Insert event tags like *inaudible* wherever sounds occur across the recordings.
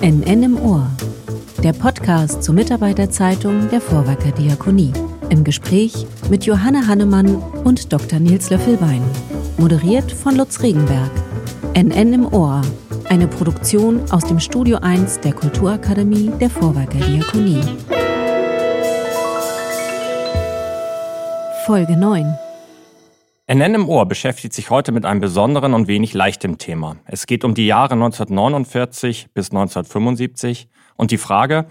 NN im Ohr. Der Podcast zur Mitarbeiterzeitung der Vorwerker Diakonie. Im Gespräch mit Johanne Hannemann und Dr. Nils Löffelbein. Moderiert von Lutz Regenberg. NN im Ohr. Eine Produktion aus dem Studio 1 der Kulturakademie der Vorwerker Diakonie. Folge 9. NN im Ohr beschäftigt sich heute mit einem besonderen und wenig leichtem Thema. Es geht um die Jahre 1949 bis 1975 und die Frage,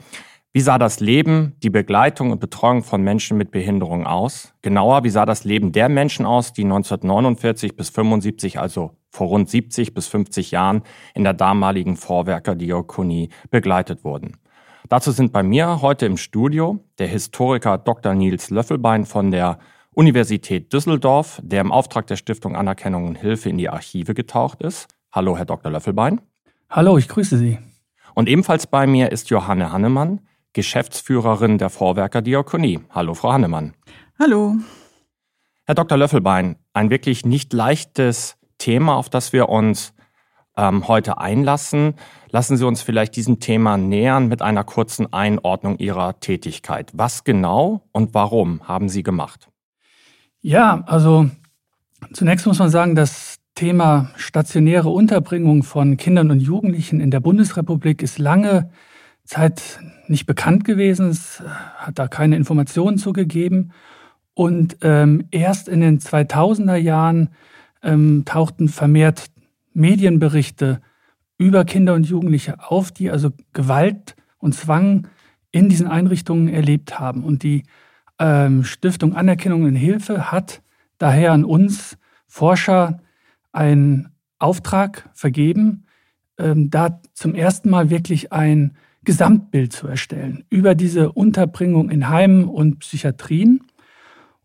wie sah das Leben, die Begleitung und Betreuung von Menschen mit Behinderung aus? Genauer, wie sah das Leben der Menschen aus, die 1949 bis 75, also vor rund 70 bis 50 Jahren, in der damaligen Vorwerkerdiakonie begleitet wurden? Dazu sind bei mir heute im Studio der Historiker Dr. Nils Löffelbein von der Universität Düsseldorf, der im Auftrag der Stiftung Anerkennung und Hilfe in die Archive getaucht ist. Hallo, Herr Dr. Löffelbein. Hallo, ich grüße Sie. Und ebenfalls bei mir ist Johanne Hannemann, Geschäftsführerin der Vorwerker Diakonie. Hallo, Frau Hannemann. Hallo. Herr Dr. Löffelbein, ein wirklich nicht leichtes Thema, auf das wir uns ähm, heute einlassen. Lassen Sie uns vielleicht diesem Thema nähern mit einer kurzen Einordnung Ihrer Tätigkeit. Was genau und warum haben Sie gemacht? Ja, also zunächst muss man sagen, das Thema stationäre Unterbringung von Kindern und Jugendlichen in der Bundesrepublik ist lange Zeit nicht bekannt gewesen. Es hat da keine Informationen zugegeben. Und ähm, erst in den 2000er Jahren ähm, tauchten vermehrt Medienberichte über Kinder und Jugendliche auf, die also Gewalt und Zwang in diesen Einrichtungen erlebt haben. Und die ähm, Stiftung Anerkennung und Hilfe hat daher an uns Forscher einen Auftrag vergeben, ähm, da zum ersten Mal wirklich ein Gesamtbild zu erstellen über diese Unterbringung in Heimen und Psychiatrien.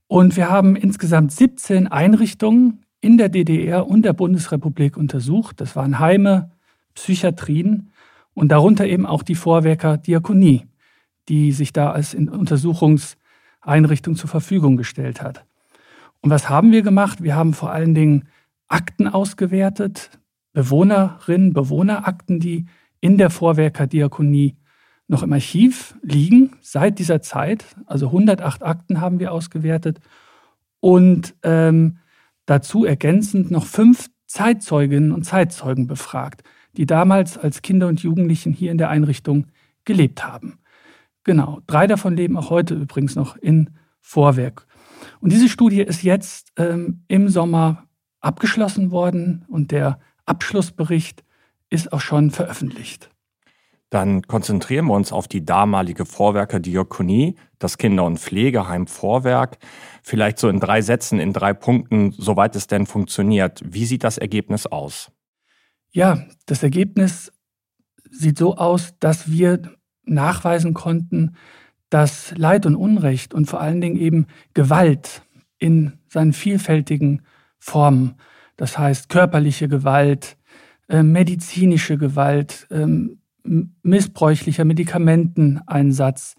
Und wir haben insgesamt 17 Einrichtungen in der DDR und der Bundesrepublik untersucht. Das waren Heime, Psychiatrien und darunter eben auch die Vorwerker Diakonie, die sich da als Untersuchungs- Einrichtung zur Verfügung gestellt hat. Und was haben wir gemacht? Wir haben vor allen Dingen Akten ausgewertet, Bewohnerinnen, Bewohnerakten, die in der Vorwerkerdiakonie noch im Archiv liegen seit dieser Zeit. Also 108 Akten haben wir ausgewertet und ähm, dazu ergänzend noch fünf Zeitzeuginnen und Zeitzeugen befragt, die damals als Kinder und Jugendlichen hier in der Einrichtung gelebt haben. Genau, drei davon leben auch heute übrigens noch in Vorwerk. Und diese Studie ist jetzt ähm, im Sommer abgeschlossen worden und der Abschlussbericht ist auch schon veröffentlicht. Dann konzentrieren wir uns auf die damalige Vorwerker-Diakonie, das Kinder- und Pflegeheim Vorwerk. Vielleicht so in drei Sätzen, in drei Punkten, soweit es denn funktioniert. Wie sieht das Ergebnis aus? Ja, das Ergebnis sieht so aus, dass wir nachweisen konnten, dass Leid und Unrecht und vor allen Dingen eben Gewalt in seinen vielfältigen Formen, das heißt körperliche Gewalt, äh, medizinische Gewalt, äh, missbräuchlicher Medikamenteneinsatz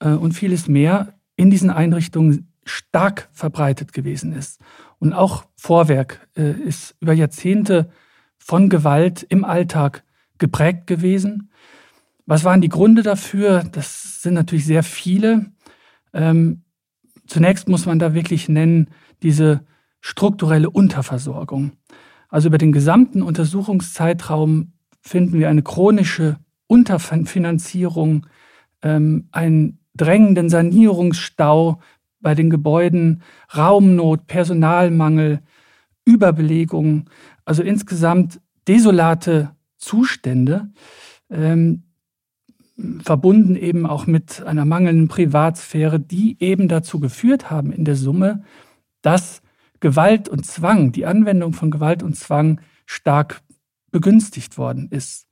äh, und vieles mehr in diesen Einrichtungen stark verbreitet gewesen ist. Und auch Vorwerk äh, ist über Jahrzehnte von Gewalt im Alltag geprägt gewesen. Was waren die Gründe dafür? Das sind natürlich sehr viele. Ähm, zunächst muss man da wirklich nennen, diese strukturelle Unterversorgung. Also über den gesamten Untersuchungszeitraum finden wir eine chronische Unterfinanzierung, ähm, einen drängenden Sanierungsstau bei den Gebäuden, Raumnot, Personalmangel, Überbelegung, also insgesamt desolate Zustände. Ähm, verbunden eben auch mit einer mangelnden Privatsphäre, die eben dazu geführt haben in der Summe, dass Gewalt und Zwang, die Anwendung von Gewalt und Zwang stark begünstigt worden ist.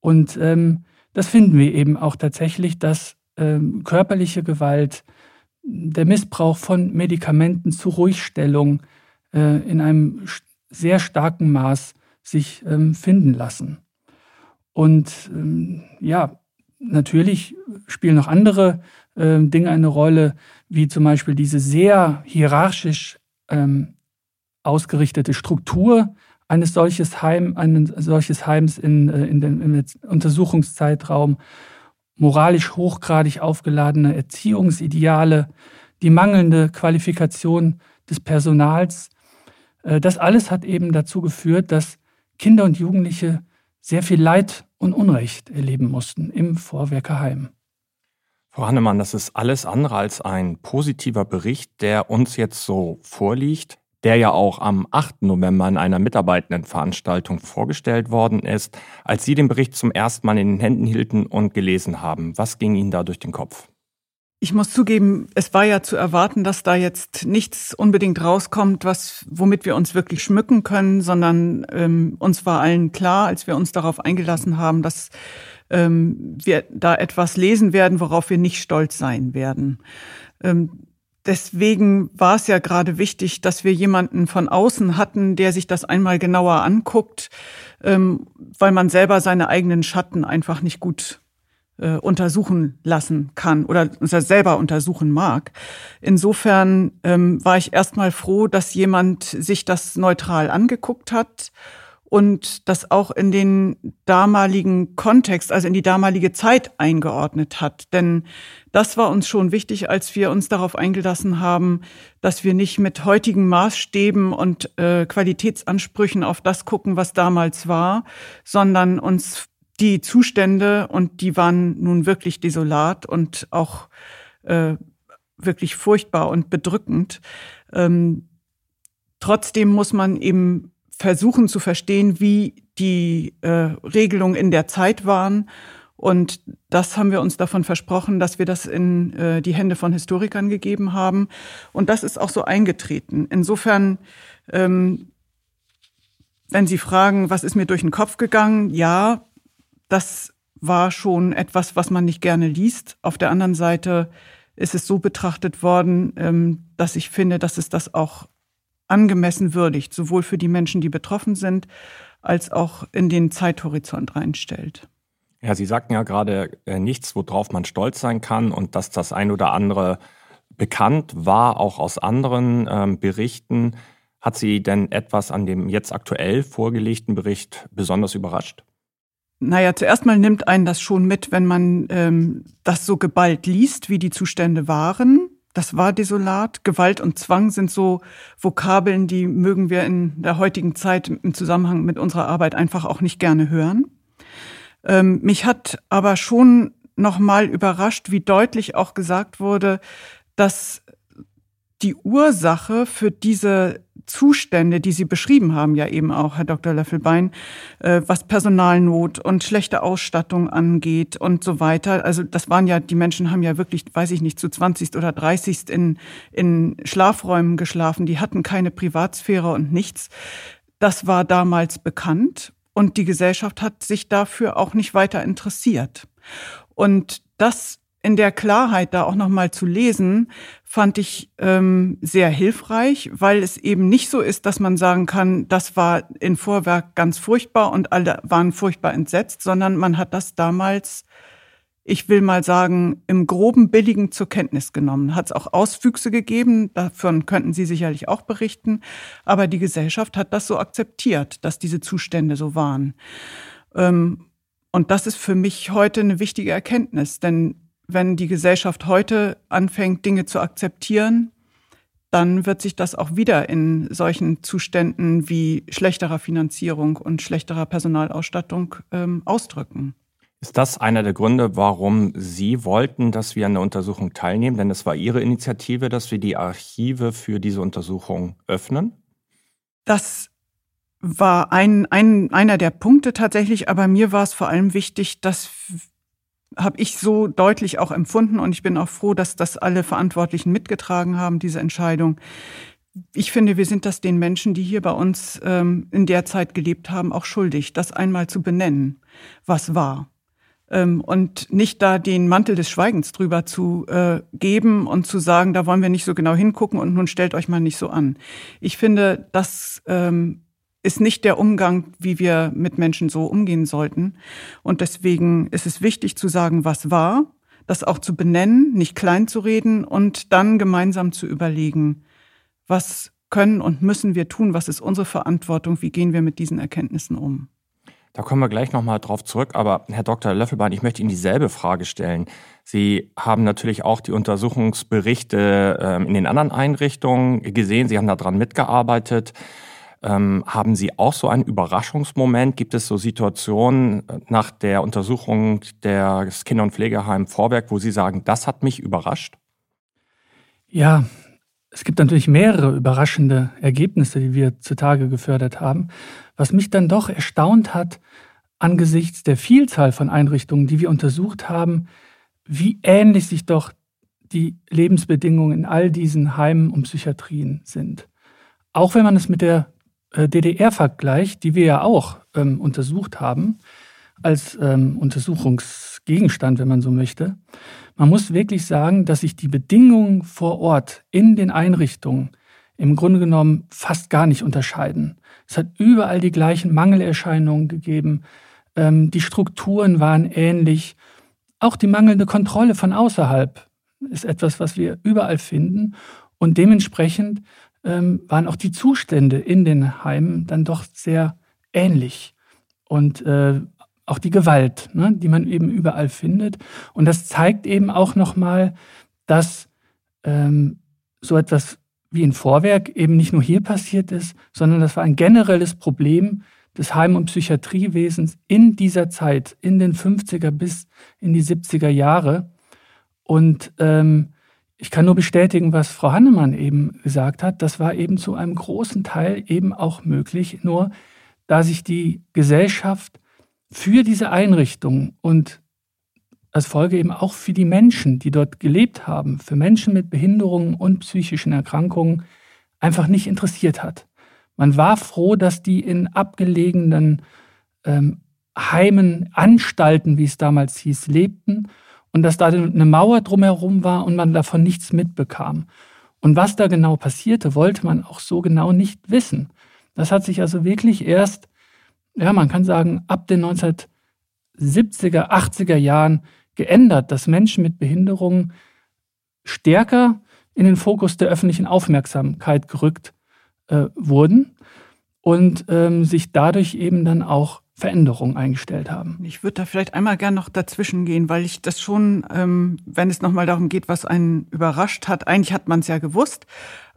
Und ähm, das finden wir eben auch tatsächlich, dass ähm, körperliche Gewalt, der Missbrauch von Medikamenten zur Ruhigstellung äh, in einem sehr starken Maß sich ähm, finden lassen. Und ähm, ja, natürlich spielen noch andere äh, Dinge eine Rolle, wie zum Beispiel diese sehr hierarchisch ähm, ausgerichtete Struktur eines solches Heim, eines solches Heims in, äh, in dem, im Untersuchungszeitraum, moralisch hochgradig aufgeladene Erziehungsideale, die mangelnde Qualifikation des Personals. Äh, das alles hat eben dazu geführt, dass Kinder und Jugendliche sehr viel Leid und Unrecht erleben mussten im Vorwerkerheim. Frau Hannemann, das ist alles andere als ein positiver Bericht, der uns jetzt so vorliegt, der ja auch am 8. November in einer Mitarbeitendenveranstaltung vorgestellt worden ist, als Sie den Bericht zum ersten Mal in den Händen hielten und gelesen haben. Was ging Ihnen da durch den Kopf? Ich muss zugeben, es war ja zu erwarten, dass da jetzt nichts unbedingt rauskommt, was, womit wir uns wirklich schmücken können, sondern ähm, uns war allen klar, als wir uns darauf eingelassen haben, dass ähm, wir da etwas lesen werden, worauf wir nicht stolz sein werden. Ähm, deswegen war es ja gerade wichtig, dass wir jemanden von außen hatten, der sich das einmal genauer anguckt, ähm, weil man selber seine eigenen Schatten einfach nicht gut äh, untersuchen lassen kann oder selber untersuchen mag. Insofern ähm, war ich erstmal froh, dass jemand sich das neutral angeguckt hat und das auch in den damaligen Kontext, also in die damalige Zeit eingeordnet hat. Denn das war uns schon wichtig, als wir uns darauf eingelassen haben, dass wir nicht mit heutigen Maßstäben und äh, Qualitätsansprüchen auf das gucken, was damals war, sondern uns die Zustände, und die waren nun wirklich desolat und auch äh, wirklich furchtbar und bedrückend. Ähm, trotzdem muss man eben versuchen zu verstehen, wie die äh, Regelungen in der Zeit waren. Und das haben wir uns davon versprochen, dass wir das in äh, die Hände von Historikern gegeben haben. Und das ist auch so eingetreten. Insofern, ähm, wenn Sie fragen, was ist mir durch den Kopf gegangen? Ja, das war schon etwas, was man nicht gerne liest. Auf der anderen Seite ist es so betrachtet worden, ähm, dass ich finde, dass es das auch angemessen würdigt, sowohl für die Menschen, die betroffen sind, als auch in den Zeithorizont reinstellt. Ja, Sie sagten ja gerade äh, nichts, worauf man stolz sein kann und dass das ein oder andere bekannt war, auch aus anderen ähm, Berichten. Hat Sie denn etwas an dem jetzt aktuell vorgelegten Bericht besonders überrascht? Naja, zuerst mal nimmt einen das schon mit, wenn man ähm, das so geballt liest, wie die Zustände waren. Das war desolat. Gewalt und Zwang sind so Vokabeln, die mögen wir in der heutigen Zeit im Zusammenhang mit unserer Arbeit einfach auch nicht gerne hören. Ähm, mich hat aber schon nochmal überrascht, wie deutlich auch gesagt wurde, dass die Ursache für diese Zustände, die Sie beschrieben haben, ja eben auch, Herr Dr. Löffelbein, äh, was Personalnot und schlechte Ausstattung angeht und so weiter. Also das waren ja, die Menschen haben ja wirklich, weiß ich nicht, zu 20. oder 30. in, in Schlafräumen geschlafen. Die hatten keine Privatsphäre und nichts. Das war damals bekannt und die Gesellschaft hat sich dafür auch nicht weiter interessiert. Und das in der Klarheit da auch nochmal zu lesen, fand ich ähm, sehr hilfreich, weil es eben nicht so ist, dass man sagen kann, das war in Vorwerk ganz furchtbar und alle waren furchtbar entsetzt, sondern man hat das damals, ich will mal sagen, im groben Billigen zur Kenntnis genommen. Hat es auch Auswüchse gegeben, davon könnten Sie sicherlich auch berichten, aber die Gesellschaft hat das so akzeptiert, dass diese Zustände so waren. Ähm, und das ist für mich heute eine wichtige Erkenntnis, denn wenn die Gesellschaft heute anfängt, Dinge zu akzeptieren, dann wird sich das auch wieder in solchen Zuständen wie schlechterer Finanzierung und schlechterer Personalausstattung ähm, ausdrücken. Ist das einer der Gründe, warum Sie wollten, dass wir an der Untersuchung teilnehmen? Denn es war Ihre Initiative, dass wir die Archive für diese Untersuchung öffnen? Das war ein, ein, einer der Punkte tatsächlich, aber mir war es vor allem wichtig, dass habe ich so deutlich auch empfunden und ich bin auch froh, dass das alle Verantwortlichen mitgetragen haben, diese Entscheidung. Ich finde, wir sind das den Menschen, die hier bei uns ähm, in der Zeit gelebt haben, auch schuldig, das einmal zu benennen, was war. Ähm, und nicht da den Mantel des Schweigens drüber zu äh, geben und zu sagen, da wollen wir nicht so genau hingucken und nun stellt euch mal nicht so an. Ich finde, das ähm, ist nicht der Umgang, wie wir mit Menschen so umgehen sollten. Und deswegen ist es wichtig zu sagen, was war, das auch zu benennen, nicht klein zu reden und dann gemeinsam zu überlegen, was können und müssen wir tun? Was ist unsere Verantwortung? Wie gehen wir mit diesen Erkenntnissen um? Da kommen wir gleich nochmal drauf zurück. Aber Herr Dr. Löffelbein, ich möchte Ihnen dieselbe Frage stellen. Sie haben natürlich auch die Untersuchungsberichte ähm, in den anderen Einrichtungen gesehen. Sie haben daran mitgearbeitet. Ähm, haben Sie auch so einen Überraschungsmoment? Gibt es so Situationen äh, nach der Untersuchung des Kinder- und Pflegeheims Vorwerk, wo Sie sagen, das hat mich überrascht? Ja, es gibt natürlich mehrere überraschende Ergebnisse, die wir zutage gefördert haben. Was mich dann doch erstaunt hat, angesichts der Vielzahl von Einrichtungen, die wir untersucht haben, wie ähnlich sich doch die Lebensbedingungen in all diesen Heimen und Psychiatrien sind. Auch wenn man es mit der äh, DDR vergleicht, die wir ja auch ähm, untersucht haben, als ähm, Untersuchungsgegenstand, wenn man so möchte. Man muss wirklich sagen, dass sich die Bedingungen vor Ort in den Einrichtungen im Grunde genommen fast gar nicht unterscheiden. Es hat überall die gleichen Mangelerscheinungen gegeben. Ähm, die Strukturen waren ähnlich. Auch die mangelnde Kontrolle von außerhalb ist etwas, was wir überall finden. Und dementsprechend ähm, waren auch die Zustände in den Heimen dann doch sehr ähnlich. Und äh, auch die Gewalt, ne, die man eben überall findet. Und das zeigt eben auch nochmal, dass ähm, so etwas wie ein Vorwerk eben nicht nur hier passiert ist, sondern das war ein generelles Problem des Heim- und Psychiatriewesens in dieser Zeit, in den 50er bis in die 70er Jahre. Und ähm, ich kann nur bestätigen, was Frau Hannemann eben gesagt hat. Das war eben zu einem großen Teil eben auch möglich, nur da sich die Gesellschaft für diese Einrichtung und als Folge eben auch für die Menschen, die dort gelebt haben, für Menschen mit Behinderungen und psychischen Erkrankungen einfach nicht interessiert hat. Man war froh, dass die in abgelegenen ähm, Heimen, Anstalten, wie es damals hieß, lebten und dass da eine Mauer drumherum war und man davon nichts mitbekam. Und was da genau passierte, wollte man auch so genau nicht wissen. Das hat sich also wirklich erst, ja, man kann sagen, ab den 1970er, 80er Jahren geändert, dass Menschen mit Behinderungen stärker in den Fokus der öffentlichen Aufmerksamkeit gerückt äh, wurden und ähm, sich dadurch eben dann auch Veränderungen eingestellt haben. Ich würde da vielleicht einmal gern noch dazwischen gehen, weil ich das schon, ähm, wenn es nochmal darum geht, was einen überrascht hat, eigentlich hat man es ja gewusst,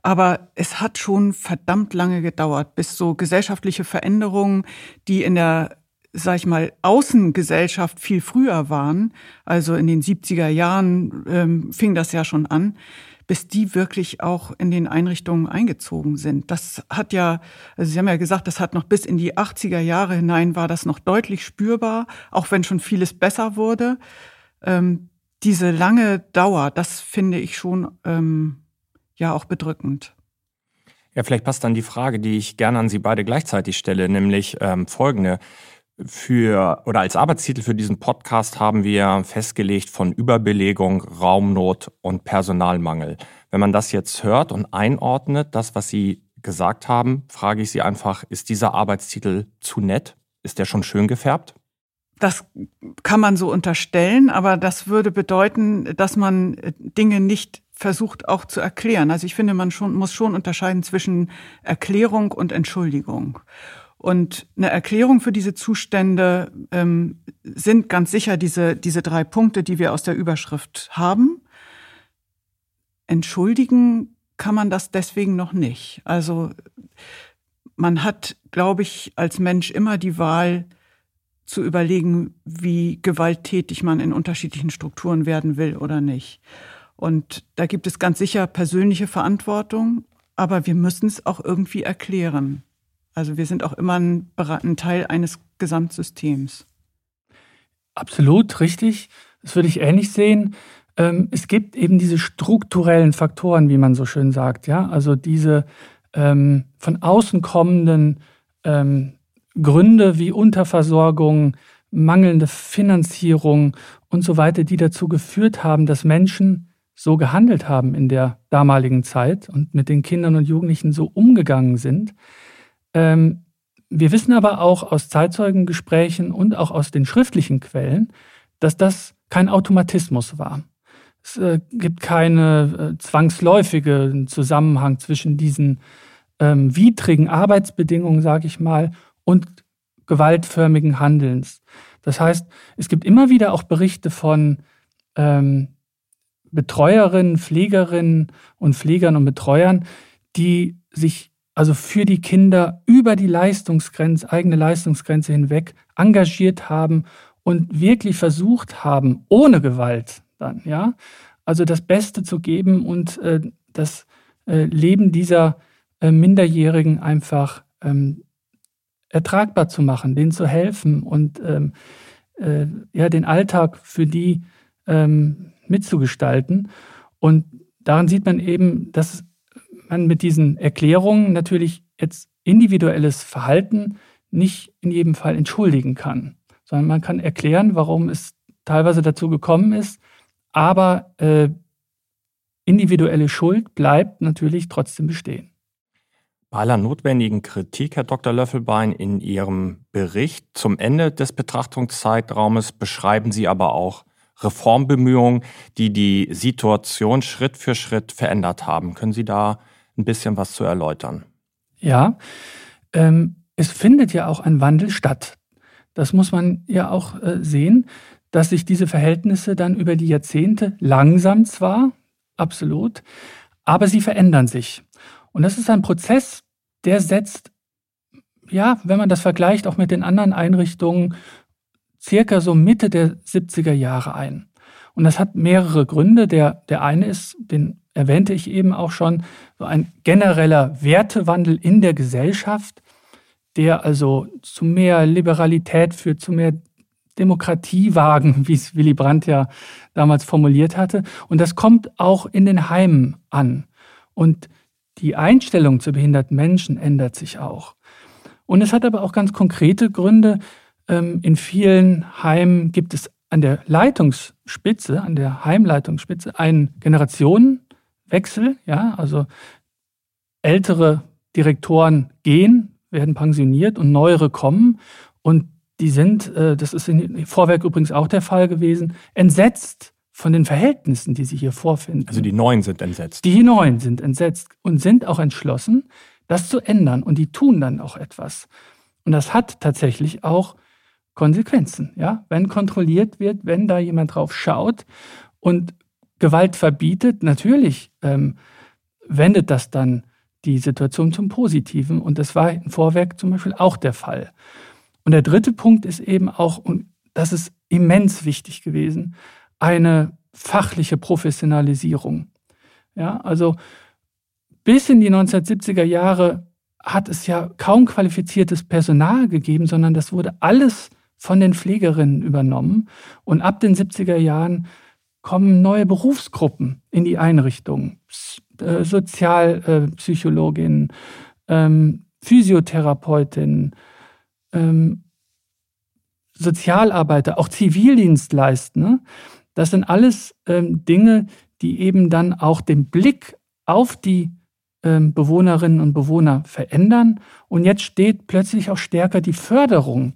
aber es hat schon verdammt lange gedauert, bis so gesellschaftliche Veränderungen, die in der sag ich mal, Außengesellschaft viel früher waren, also in den 70er Jahren ähm, fing das ja schon an, bis die wirklich auch in den Einrichtungen eingezogen sind. Das hat ja, also Sie haben ja gesagt, das hat noch bis in die 80er Jahre hinein war das noch deutlich spürbar, auch wenn schon vieles besser wurde. Ähm, diese lange Dauer, das finde ich schon ähm, ja auch bedrückend. Ja, vielleicht passt dann die Frage, die ich gerne an Sie beide gleichzeitig stelle, nämlich ähm, folgende. Für oder als Arbeitstitel für diesen Podcast haben wir festgelegt von Überbelegung, Raumnot und Personalmangel. Wenn man das jetzt hört und einordnet, das, was Sie gesagt haben, frage ich Sie einfach, ist dieser Arbeitstitel zu nett? Ist der schon schön gefärbt? Das kann man so unterstellen, aber das würde bedeuten, dass man Dinge nicht versucht auch zu erklären. Also ich finde, man schon, muss schon unterscheiden zwischen Erklärung und Entschuldigung. Und eine Erklärung für diese Zustände ähm, sind ganz sicher diese, diese drei Punkte, die wir aus der Überschrift haben. Entschuldigen kann man das deswegen noch nicht. Also man hat, glaube ich, als Mensch immer die Wahl zu überlegen, wie gewalttätig man in unterschiedlichen Strukturen werden will oder nicht. Und da gibt es ganz sicher persönliche Verantwortung, aber wir müssen es auch irgendwie erklären. Also wir sind auch immer ein, ein Teil eines Gesamtsystems. Absolut, richtig. Das würde ich ähnlich sehen. Ähm, es gibt eben diese strukturellen Faktoren, wie man so schön sagt, ja, also diese ähm, von außen kommenden ähm, Gründe wie Unterversorgung, mangelnde Finanzierung und so weiter, die dazu geführt haben, dass Menschen so gehandelt haben in der damaligen Zeit und mit den Kindern und Jugendlichen so umgegangen sind, ähm, wir wissen aber auch aus Zeitzeugengesprächen und auch aus den schriftlichen Quellen, dass das kein Automatismus war. Es äh, gibt keinen äh, zwangsläufigen Zusammenhang zwischen diesen ähm, widrigen Arbeitsbedingungen, sage ich mal, und gewaltförmigen Handelns. Das heißt, es gibt immer wieder auch Berichte von ähm, Betreuerinnen, Pflegerinnen und Pflegern und Betreuern, die sich also für die Kinder über die Leistungsgrenze, eigene Leistungsgrenze hinweg engagiert haben und wirklich versucht haben, ohne Gewalt dann, ja, also das Beste zu geben und äh, das äh, Leben dieser äh, Minderjährigen einfach ähm, ertragbar zu machen, denen zu helfen und ähm, äh, ja, den Alltag für die ähm, mitzugestalten. Und daran sieht man eben, dass man mit diesen Erklärungen natürlich jetzt individuelles Verhalten nicht in jedem Fall entschuldigen kann, sondern man kann erklären, warum es teilweise dazu gekommen ist, aber äh, individuelle Schuld bleibt natürlich trotzdem bestehen. Bei aller notwendigen Kritik, Herr Dr. Löffelbein, in Ihrem Bericht zum Ende des Betrachtungszeitraumes beschreiben Sie aber auch Reformbemühungen, die die Situation Schritt für Schritt verändert haben. Können Sie da ein bisschen was zu erläutern? Ja, ähm, es findet ja auch ein Wandel statt. Das muss man ja auch äh, sehen, dass sich diese Verhältnisse dann über die Jahrzehnte langsam zwar, absolut, aber sie verändern sich. Und das ist ein Prozess, der setzt, ja, wenn man das vergleicht, auch mit den anderen Einrichtungen, circa so Mitte der 70er Jahre ein. Und das hat mehrere Gründe. Der, der eine ist, den erwähnte ich eben auch schon, so ein genereller Wertewandel in der Gesellschaft, der also zu mehr Liberalität führt, zu mehr Demokratiewagen, *laughs* wie es Willy Brandt ja damals formuliert hatte. Und das kommt auch in den Heimen an. Und die Einstellung zu behinderten Menschen ändert sich auch. Und es hat aber auch ganz konkrete Gründe. Ähm, in vielen Heimen gibt es an der Leitungsspitze, an der Heimleitungsspitze einen Generationenwechsel. Ja, also ältere Direktoren gehen, werden pensioniert und neuere kommen. Und die sind, äh, das ist in Vorwerk übrigens auch der Fall gewesen, entsetzt von den Verhältnissen, die sie hier vorfinden. Also die Neuen sind entsetzt. Die Neuen sind entsetzt und sind auch entschlossen, das zu ändern. Und die tun dann auch etwas. Und das hat tatsächlich auch Konsequenzen. Ja? Wenn kontrolliert wird, wenn da jemand drauf schaut und Gewalt verbietet, natürlich ähm, wendet das dann die Situation zum Positiven. Und das war in Vorwerk zum Beispiel auch der Fall. Und der dritte Punkt ist eben auch, und das ist immens wichtig gewesen, eine fachliche Professionalisierung. Ja, also bis in die 1970er Jahre hat es ja kaum qualifiziertes Personal gegeben, sondern das wurde alles von den Pflegerinnen übernommen. Und ab den 70er Jahren kommen neue Berufsgruppen in die Einrichtungen. Äh, Sozialpsychologinnen, ähm, Physiotherapeutinnen, ähm, Sozialarbeiter, auch Zivildienstleister. Ne? Das sind alles ähm, Dinge, die eben dann auch den Blick auf die Bewohnerinnen und Bewohner verändern. Und jetzt steht plötzlich auch stärker die Förderung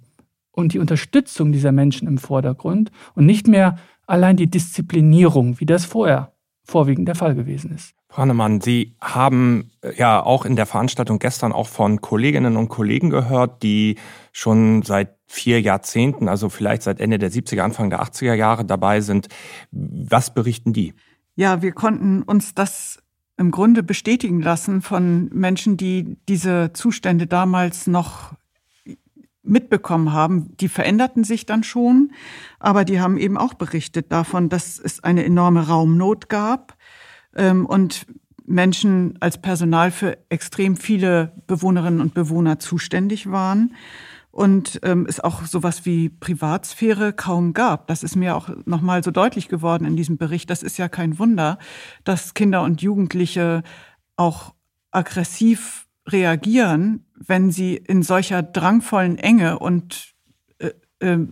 und die Unterstützung dieser Menschen im Vordergrund und nicht mehr allein die Disziplinierung, wie das vorher vorwiegend der Fall gewesen ist. Hannemann, Sie haben äh, ja auch in der Veranstaltung gestern auch von Kolleginnen und Kollegen gehört, die schon seit vier Jahrzehnten, also vielleicht seit Ende der 70er, Anfang der 80er Jahre dabei sind. Was berichten die? Ja, wir konnten uns das im Grunde bestätigen lassen von Menschen, die diese Zustände damals noch mitbekommen haben. Die veränderten sich dann schon, aber die haben eben auch berichtet davon, dass es eine enorme Raumnot gab ähm, und Menschen als Personal für extrem viele Bewohnerinnen und Bewohner zuständig waren und ähm, es auch sowas wie Privatsphäre kaum gab. Das ist mir auch nochmal so deutlich geworden in diesem Bericht. Das ist ja kein Wunder, dass Kinder und Jugendliche auch aggressiv reagieren, wenn sie in solcher drangvollen Enge und äh, äh,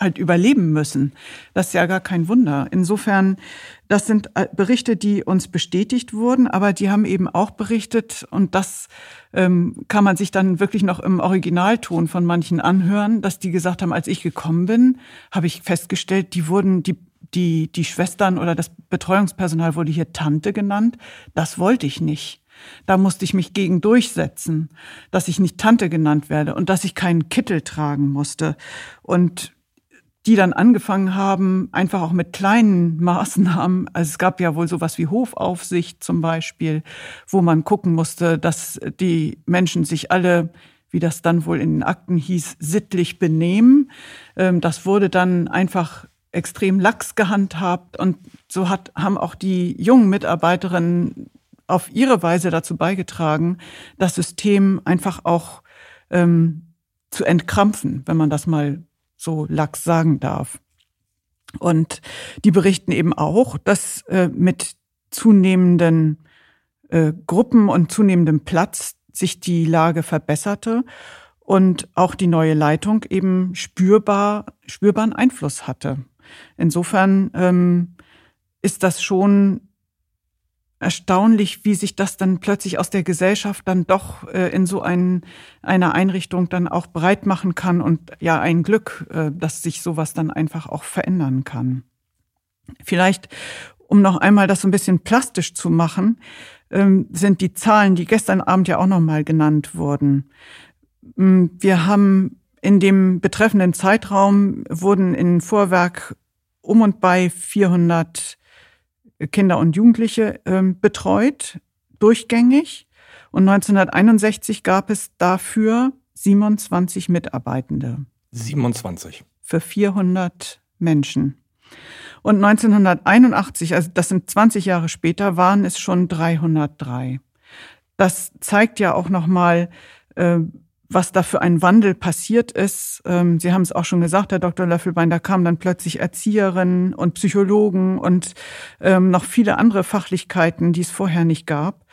halt überleben müssen. Das ist ja gar kein Wunder. Insofern, das sind äh, Berichte, die uns bestätigt wurden, aber die haben eben auch berichtet und das ähm, kann man sich dann wirklich noch im Originalton von manchen anhören, dass die gesagt haben, als ich gekommen bin, habe ich festgestellt, die wurden, die die, die Schwestern oder das Betreuungspersonal wurde hier Tante genannt. Das wollte ich nicht. Da musste ich mich gegen durchsetzen, dass ich nicht Tante genannt werde und dass ich keinen Kittel tragen musste. Und die dann angefangen haben, einfach auch mit kleinen Maßnahmen, also es gab ja wohl sowas wie Hofaufsicht zum Beispiel, wo man gucken musste, dass die Menschen sich alle, wie das dann wohl in den Akten hieß, sittlich benehmen. Ähm, das wurde dann einfach extrem lax gehandhabt und so hat, haben auch die jungen Mitarbeiterinnen auf ihre Weise dazu beigetragen, das System einfach auch ähm, zu entkrampfen, wenn man das mal so lax sagen darf. Und die berichten eben auch, dass äh, mit zunehmenden äh, Gruppen und zunehmendem Platz sich die Lage verbesserte und auch die neue Leitung eben spürbar, spürbaren Einfluss hatte. Insofern ähm, ist das schon erstaunlich, wie sich das dann plötzlich aus der Gesellschaft dann doch äh, in so ein, einer Einrichtung dann auch breit machen kann und ja ein Glück, äh, dass sich sowas dann einfach auch verändern kann. Vielleicht, um noch einmal das so ein bisschen plastisch zu machen, ähm, sind die Zahlen, die gestern Abend ja auch noch mal genannt wurden. Mm, wir haben in dem betreffenden Zeitraum wurden in Vorwerk um und bei 400 Kinder und Jugendliche ähm, betreut, durchgängig. Und 1961 gab es dafür 27 Mitarbeitende. 27. Für 400 Menschen. Und 1981, also das sind 20 Jahre später, waren es schon 303. Das zeigt ja auch nochmal, äh, was da für ein Wandel passiert ist. Ähm, Sie haben es auch schon gesagt, Herr Dr. Löffelbein, da kamen dann plötzlich Erzieherinnen und Psychologen und ähm, noch viele andere Fachlichkeiten, die es vorher nicht gab.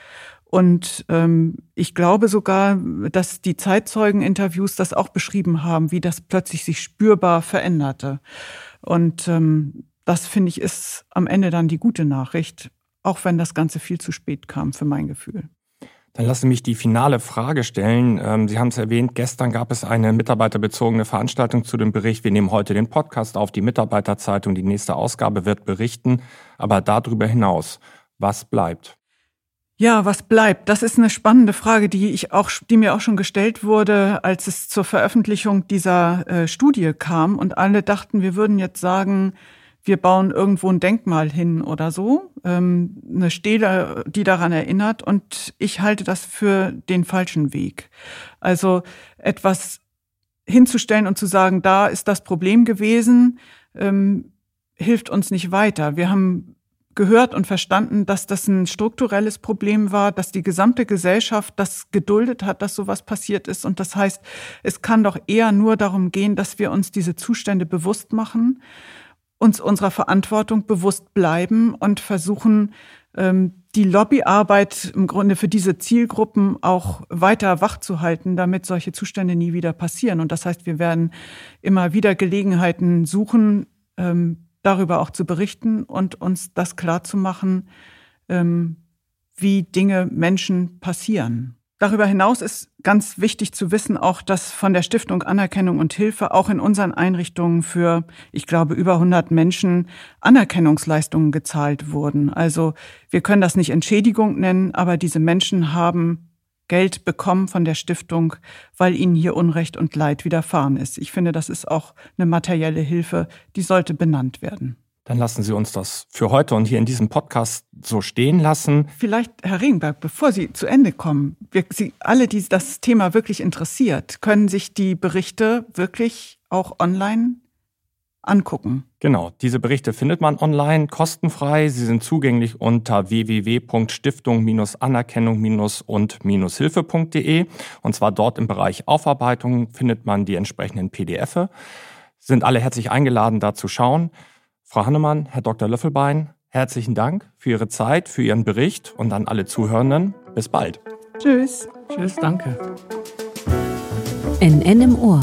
Und ähm, ich glaube sogar, dass die Zeitzeugeninterviews das auch beschrieben haben, wie das plötzlich sich spürbar veränderte. Und ähm, das finde ich ist am Ende dann die gute Nachricht, auch wenn das Ganze viel zu spät kam für mein Gefühl. Dann lassen Sie mich die finale Frage stellen. Ähm, Sie haben es erwähnt, gestern gab es eine mitarbeiterbezogene Veranstaltung zu dem Bericht. Wir nehmen heute den Podcast auf. Die Mitarbeiterzeitung, die nächste Ausgabe wird berichten. Aber darüber hinaus, was bleibt? Ja, was bleibt? Das ist eine spannende Frage, die ich auch, die mir auch schon gestellt wurde, als es zur Veröffentlichung dieser äh, Studie kam und alle dachten, wir würden jetzt sagen, wir bauen irgendwo ein Denkmal hin oder so, ähm, eine Stele, die daran erinnert. Und ich halte das für den falschen Weg. Also etwas hinzustellen und zu sagen, da ist das Problem gewesen, ähm, hilft uns nicht weiter. Wir haben gehört und verstanden, dass das ein strukturelles Problem war, dass die gesamte Gesellschaft das geduldet hat, dass sowas passiert ist. Und das heißt, es kann doch eher nur darum gehen, dass wir uns diese Zustände bewusst machen uns unserer Verantwortung bewusst bleiben und versuchen, ähm, die Lobbyarbeit im Grunde für diese Zielgruppen auch weiter wach zu halten, damit solche Zustände nie wieder passieren. Und das heißt, wir werden immer wieder Gelegenheiten suchen, ähm, darüber auch zu berichten und uns das klar zu machen, ähm, wie Dinge Menschen passieren. Darüber hinaus ist ganz wichtig zu wissen auch, dass von der Stiftung Anerkennung und Hilfe auch in unseren Einrichtungen für, ich glaube, über 100 Menschen Anerkennungsleistungen gezahlt wurden. Also wir können das nicht Entschädigung nennen, aber diese Menschen haben Geld bekommen von der Stiftung, weil ihnen hier Unrecht und Leid widerfahren ist. Ich finde, das ist auch eine materielle Hilfe, die sollte benannt werden. Dann lassen Sie uns das für heute und hier in diesem Podcast so stehen lassen. Vielleicht, Herr Regenberg, bevor Sie zu Ende kommen, wir, Sie alle, die das Thema wirklich interessiert, können sich die Berichte wirklich auch online angucken. Genau, diese Berichte findet man online kostenfrei. Sie sind zugänglich unter www.stiftung-anerkennung-und-hilfe.de und zwar dort im Bereich Aufarbeitung findet man die entsprechenden PDF. Sind alle herzlich eingeladen, da zu schauen. Frau Hannemann, Herr Dr. Löffelbein, herzlichen Dank für Ihre Zeit, für Ihren Bericht und an alle Zuhörenden. Bis bald. Tschüss. Tschüss, danke. NN im Ohr.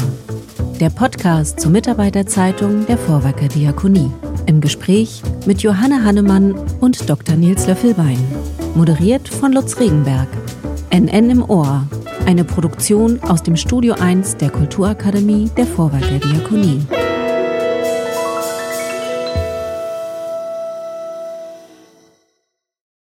Der Podcast zur Mitarbeiterzeitung der Vorwerker Diakonie. Im Gespräch mit Johanne Hannemann und Dr. Nils Löffelbein. Moderiert von Lutz Regenberg. NN im Ohr. Eine Produktion aus dem Studio 1 der Kulturakademie der Vorwerker Diakonie.